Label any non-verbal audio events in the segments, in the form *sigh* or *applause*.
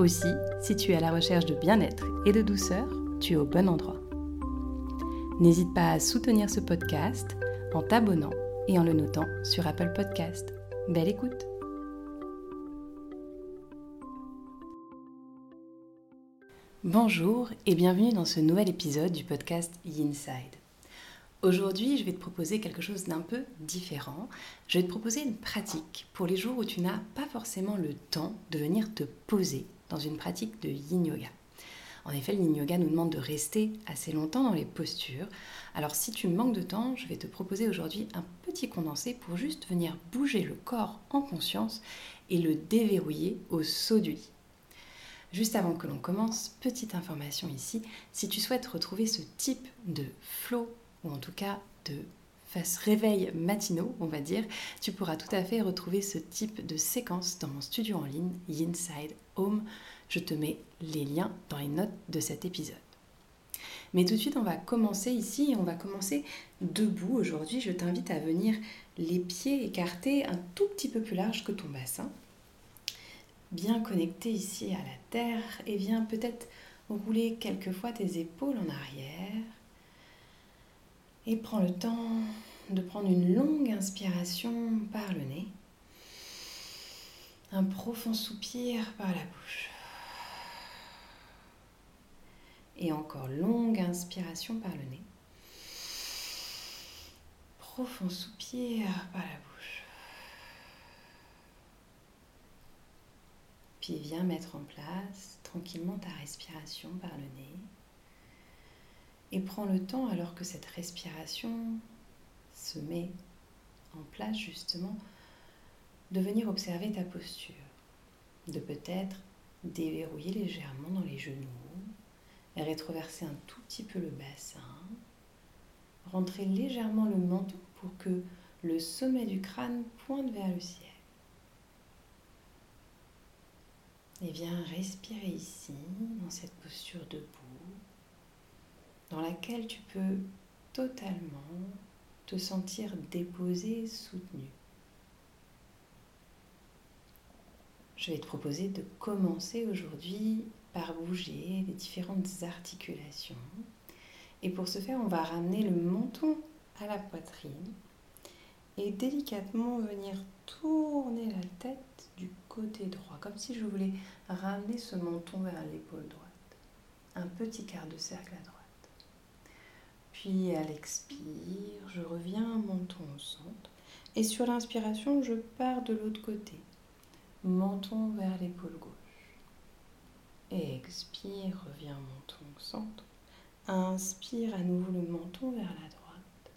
Aussi, si tu es à la recherche de bien-être et de douceur, tu es au bon endroit. N'hésite pas à soutenir ce podcast en t'abonnant et en le notant sur Apple Podcast. Belle écoute Bonjour et bienvenue dans ce nouvel épisode du podcast Inside. Aujourd'hui, je vais te proposer quelque chose d'un peu différent. Je vais te proposer une pratique pour les jours où tu n'as pas forcément le temps de venir te poser dans une pratique de yin yoga. En effet, le yin yoga nous demande de rester assez longtemps dans les postures. Alors si tu manques de temps, je vais te proposer aujourd'hui un petit condensé pour juste venir bouger le corps en conscience et le déverrouiller au saut du lit. Juste avant que l'on commence, petite information ici, si tu souhaites retrouver ce type de flow, ou en tout cas de face réveil matinaux, on va dire, tu pourras tout à fait retrouver ce type de séquence dans mon studio en ligne Inside Home. Je te mets les liens dans les notes de cet épisode. Mais tout de suite, on va commencer ici on va commencer debout. Aujourd'hui, je t'invite à venir les pieds écartés un tout petit peu plus large que ton bassin bien connecté ici à la terre et viens peut-être rouler quelquefois tes épaules en arrière et prends le temps de prendre une longue inspiration par le nez, un profond soupir par la bouche et encore longue inspiration par le nez, profond soupir par la bouche. Puis viens mettre en place tranquillement ta respiration par le nez. Et prends le temps alors que cette respiration se met en place justement de venir observer ta posture, de peut-être déverrouiller légèrement dans les genoux, rétroverser un tout petit peu le bassin, rentrer légèrement le menton pour que le sommet du crâne pointe vers le ciel. Et viens respirer ici, dans cette posture debout, dans laquelle tu peux totalement te sentir déposé, soutenu. Je vais te proposer de commencer aujourd'hui par bouger les différentes articulations. Et pour ce faire, on va ramener le menton à la poitrine et délicatement venir tourner la tête du côté droit, comme si je voulais ramener ce menton vers l'épaule droite. Un petit quart de cercle à droite. Puis à l'expire, je reviens menton au centre. Et sur l'inspiration, je pars de l'autre côté. Menton vers l'épaule gauche. Et expire, reviens menton au centre. Inspire à nouveau le menton vers la droite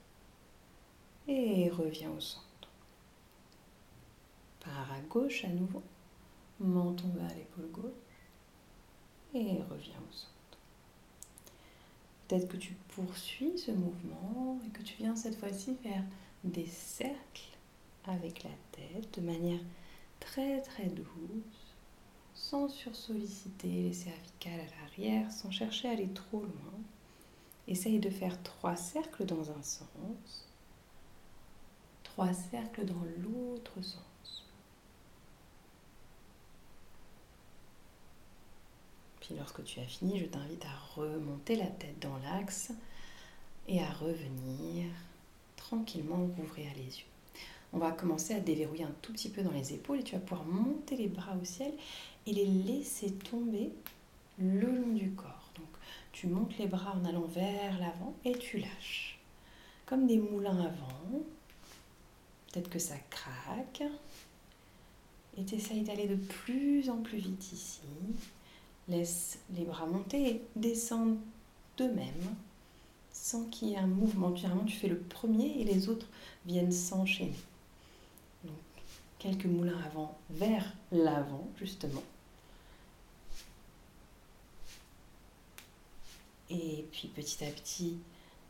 et reviens au centre. Pars à gauche à nouveau, menton vers l'épaule gauche et reviens au centre. Que tu poursuis ce mouvement et que tu viens cette fois-ci faire des cercles avec la tête de manière très très douce, sans sursolliciter les cervicales à l'arrière, sans chercher à aller trop loin. Essaye de faire trois cercles dans un sens trois cercles dans l'autre sens. Puis lorsque tu as fini, je t'invite à remonter la tête dans l'axe et à revenir tranquillement ouvrir les yeux. On va commencer à déverrouiller un tout petit peu dans les épaules et tu vas pouvoir monter les bras au ciel et les laisser tomber le long du corps. Donc tu montes les bras en allant vers l'avant et tu lâches. Comme des moulins à vent, Peut-être que ça craque. Et tu essayes d'aller de plus en plus vite ici. Laisse les bras monter et descendre d'eux-mêmes sans qu'il y ait un mouvement. Généralement, tu fais le premier et les autres viennent s'enchaîner. Donc, quelques moulins avant, vers l'avant, justement. Et puis, petit à petit,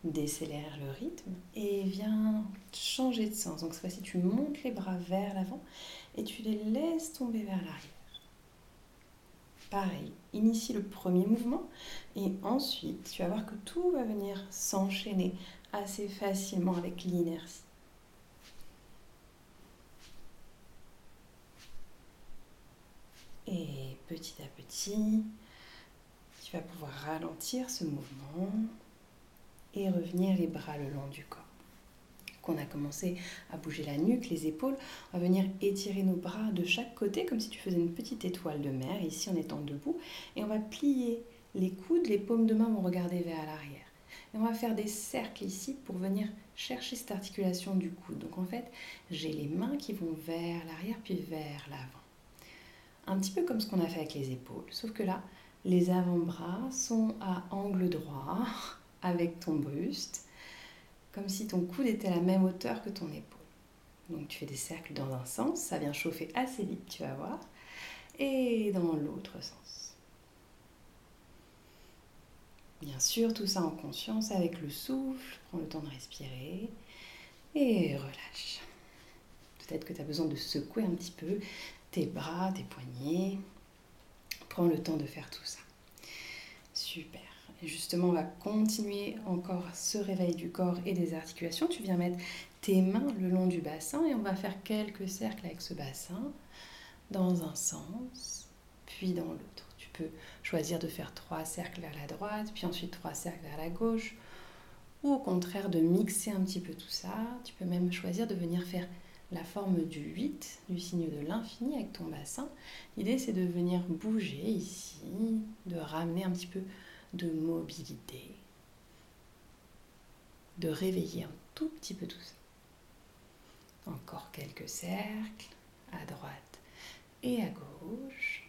décélère le rythme et viens changer de sens. Donc, cette fois-ci, tu montes les bras vers l'avant et tu les laisses tomber vers l'arrière. Pareil, initie le premier mouvement et ensuite, tu vas voir que tout va venir s'enchaîner assez facilement avec l'inertie. Et petit à petit, tu vas pouvoir ralentir ce mouvement et revenir les bras le long du corps. Qu'on a commencé à bouger la nuque, les épaules, on va venir étirer nos bras de chaque côté comme si tu faisais une petite étoile de mer, ici en étant debout, et on va plier les coudes, les paumes de main vont regarder vers l'arrière. Et on va faire des cercles ici pour venir chercher cette articulation du coude. Donc en fait, j'ai les mains qui vont vers l'arrière puis vers l'avant. Un petit peu comme ce qu'on a fait avec les épaules, sauf que là, les avant-bras sont à angle droit *laughs* avec ton buste, comme si ton coude était à la même hauteur que ton épaule. Donc tu fais des cercles dans un sens, ça vient chauffer assez vite, tu vas voir, et dans l'autre sens. Bien sûr, tout ça en conscience avec le souffle, prends le temps de respirer et relâche. Peut-être que tu as besoin de secouer un petit peu tes bras, tes poignets. Prends le temps de faire tout ça. Super. Justement, on va continuer encore ce réveil du corps et des articulations. Tu viens mettre tes mains le long du bassin et on va faire quelques cercles avec ce bassin dans un sens, puis dans l'autre. Tu peux choisir de faire trois cercles vers la droite, puis ensuite trois cercles vers la gauche, ou au contraire de mixer un petit peu tout ça. Tu peux même choisir de venir faire la forme du 8, du signe de l'infini avec ton bassin. L'idée c'est de venir bouger ici, de ramener un petit peu de mobilité, de réveiller un tout petit peu tout ça. Encore quelques cercles à droite et à gauche.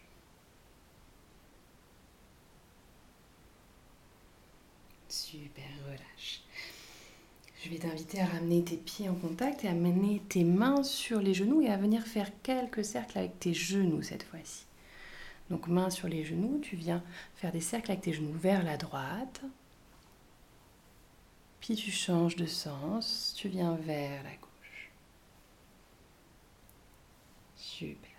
Super, relâche. Je vais t'inviter à ramener tes pieds en contact et à mener tes mains sur les genoux et à venir faire quelques cercles avec tes genoux cette fois-ci. Donc main sur les genoux, tu viens faire des cercles avec tes genoux vers la droite. Puis tu changes de sens, tu viens vers la gauche. Super.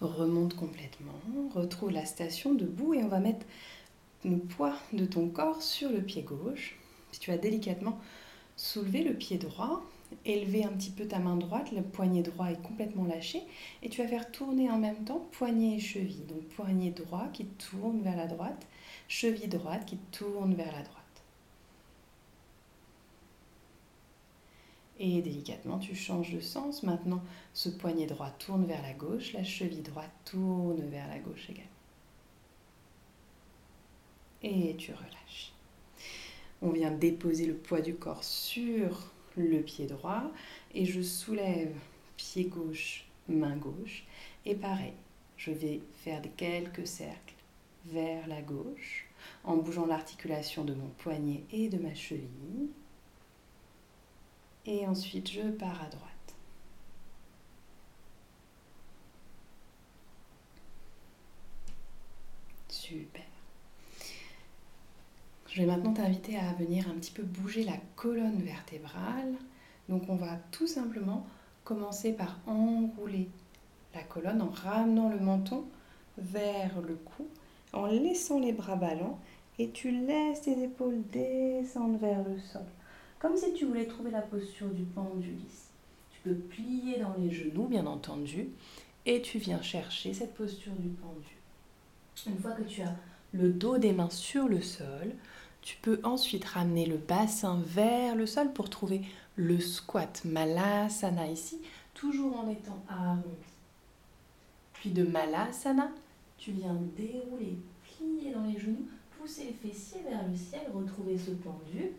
Remonte complètement, retrouve la station debout et on va mettre le poids de ton corps sur le pied gauche. Si tu vas délicatement soulever le pied droit, élever un petit peu ta main droite, le poignet droit est complètement lâché, et tu vas faire tourner en même temps poignet et cheville. Donc poignet droit qui tourne vers la droite, cheville droite qui tourne vers la droite. Et délicatement, tu changes de sens. Maintenant, ce poignet droit tourne vers la gauche, la cheville droite tourne vers la gauche également. Et tu relâches. On vient déposer le poids du corps sur le pied droit et je soulève pied gauche, main gauche. Et pareil, je vais faire quelques cercles vers la gauche en bougeant l'articulation de mon poignet et de ma cheville. Et ensuite, je pars à droite. Super. Je vais maintenant t'inviter à venir un petit peu bouger la colonne vertébrale. Donc on va tout simplement commencer par enrouler la colonne en ramenant le menton vers le cou, en laissant les bras ballants et tu laisses tes épaules descendre vers le sol. Comme si tu voulais trouver la posture du pendule ici. Tu peux plier dans les genoux, bien entendu, et tu viens chercher cette posture du pendule. Une fois que tu as le dos des mains sur le sol, tu peux ensuite ramener le bassin vers le sol pour trouver le squat Malasana ici, toujours en étant arrondi. Puis de Malasana, tu viens dérouler, plier dans les genoux, pousser les fessiers vers le ciel, retrouver ce pendu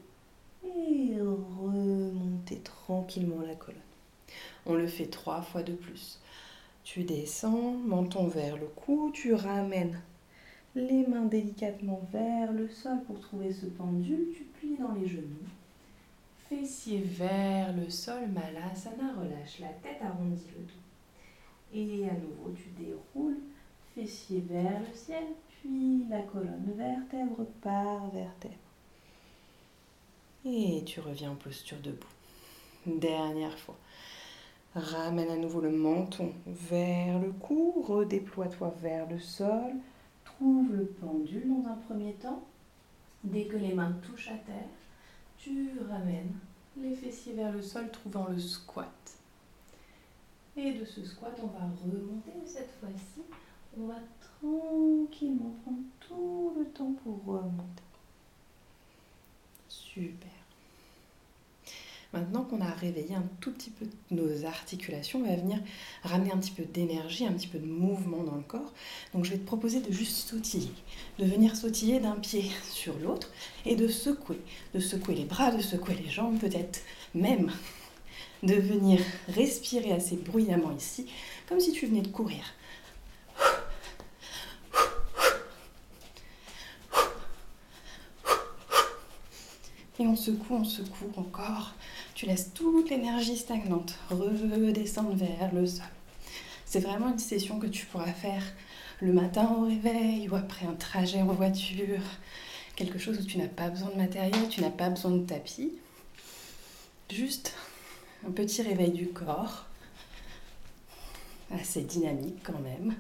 et remonter tranquillement la colonne. On le fait trois fois de plus. Tu descends, menton vers le cou, tu ramènes les mains délicatement vers le sol pour trouver ce pendule, tu plies dans les genoux. Fessiers vers le sol, Malasana, relâche la tête, arrondis le dos. Et à nouveau, tu déroules, fessiers vers le ciel, puis la colonne vertèbre par vertèbre. Et tu reviens en posture debout. Dernière fois. Ramène à nouveau le menton vers le cou, redéploie-toi vers le sol, trouve le pendule dans un premier temps. Dès que les mains touchent à terre, tu ramènes les fessiers vers le sol, trouvant le squat. Et de ce squat, on va remonter cette fois-ci. On va tranquillement prendre tout le temps pour remonter. Super. Maintenant qu'on a réveillé un tout petit peu nos articulations, on va venir ramener un petit peu d'énergie, un petit peu de mouvement dans le corps. Donc je vais te proposer de juste sautiller, de venir sautiller d'un pied sur l'autre et de secouer, de secouer les bras, de secouer les jambes, peut-être même de venir respirer assez bruyamment ici, comme si tu venais de courir. Et on secoue, on secoue encore. Tu laisses toute l'énergie stagnante redescendre vers le sol. C'est vraiment une session que tu pourras faire le matin au réveil ou après un trajet en voiture. Quelque chose où tu n'as pas besoin de matériel, tu n'as pas besoin de tapis. Juste un petit réveil du corps. Assez dynamique quand même.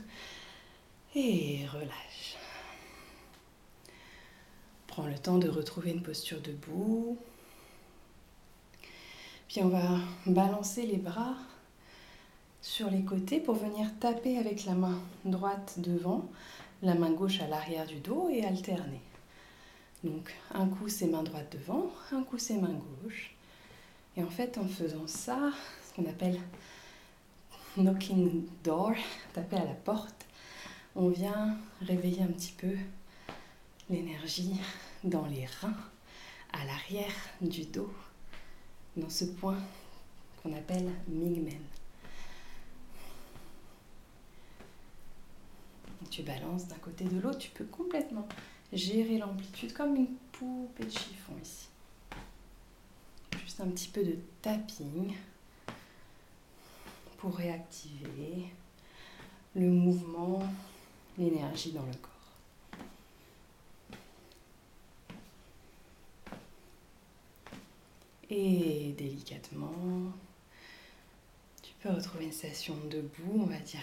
Et relâche. Prends le temps de retrouver une posture debout. Puis on va balancer les bras sur les côtés pour venir taper avec la main droite devant, la main gauche à l'arrière du dos et alterner. Donc un coup c'est main droite devant, un coup c'est main gauche. Et en fait en faisant ça, ce qu'on appelle knocking door, taper à la porte, on vient réveiller un petit peu l'énergie dans les reins, à l'arrière du dos, dans ce point qu'on appelle Mingmen. Tu balances d'un côté de l'autre, tu peux complètement gérer l'amplitude comme une poupée de chiffon ici. Juste un petit peu de tapping pour réactiver le mouvement, l'énergie dans le corps. Et délicatement, tu peux retrouver une station debout, on va dire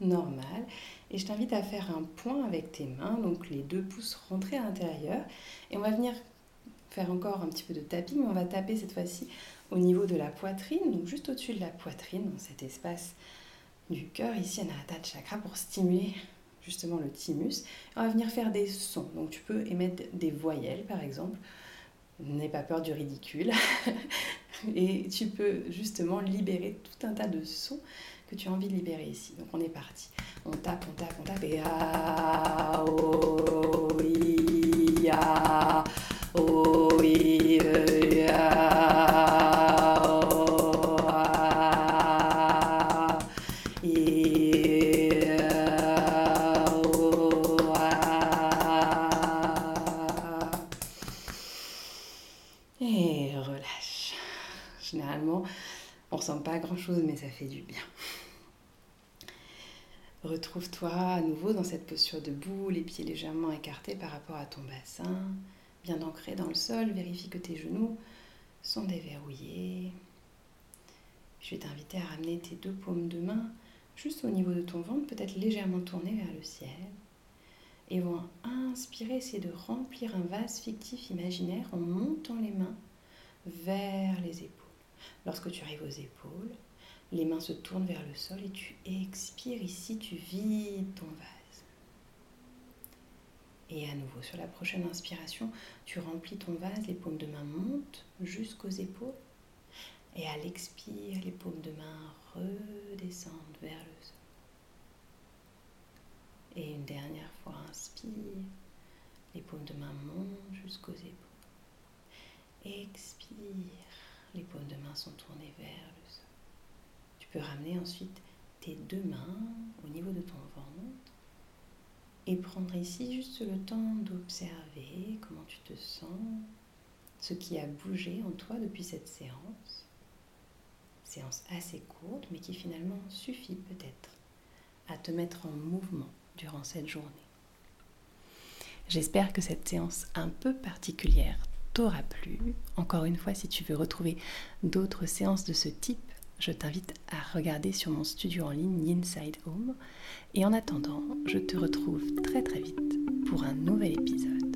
normale. Et je t'invite à faire un point avec tes mains, donc les deux pouces rentrés à l'intérieur. Et on va venir faire encore un petit peu de tapping, on va taper cette fois-ci au niveau de la poitrine, donc juste au-dessus de la poitrine, dans cet espace du cœur, ici Anahata Chakra, pour stimuler justement le thymus. On va venir faire des sons, donc tu peux émettre des voyelles par exemple, N'aie pas peur du ridicule. *laughs* et tu peux justement libérer tout un tas de sons que tu as envie de libérer ici. Donc on est parti. On tape, on tape, on tape ah, oh, ah, pas grand-chose, mais ça fait du bien. Retrouve-toi à nouveau dans cette posture debout, les pieds légèrement écartés par rapport à ton bassin, bien ancré dans le sol. Vérifie que tes genoux sont déverrouillés. Je vais t'inviter à ramener tes deux paumes de main juste au niveau de ton ventre, peut-être légèrement tourné vers le ciel. Et vont inspirer, essayer de remplir un vase fictif imaginaire en montant les mains vers les épaules. Lorsque tu arrives aux épaules, les mains se tournent vers le sol et tu expires ici, tu vides ton vase. Et à nouveau, sur la prochaine inspiration, tu remplis ton vase, les paumes de main montent jusqu'aux épaules. Et à l'expire, les paumes de main redescendent vers le sol. Et une dernière fois, inspire, les paumes de main montent jusqu'aux épaules. Expire, les paumes de main sont tournées vers le sol. Tu peux ramener ensuite tes deux mains au niveau de ton ventre et prendre ici juste le temps d'observer comment tu te sens, ce qui a bougé en toi depuis cette séance. Séance assez courte mais qui finalement suffit peut-être à te mettre en mouvement durant cette journée. J'espère que cette séance un peu particulière t'aura plu. Encore une fois, si tu veux retrouver d'autres séances de ce type, je t'invite à regarder sur mon studio en ligne Inside Home. Et en attendant, je te retrouve très très vite pour un nouvel épisode.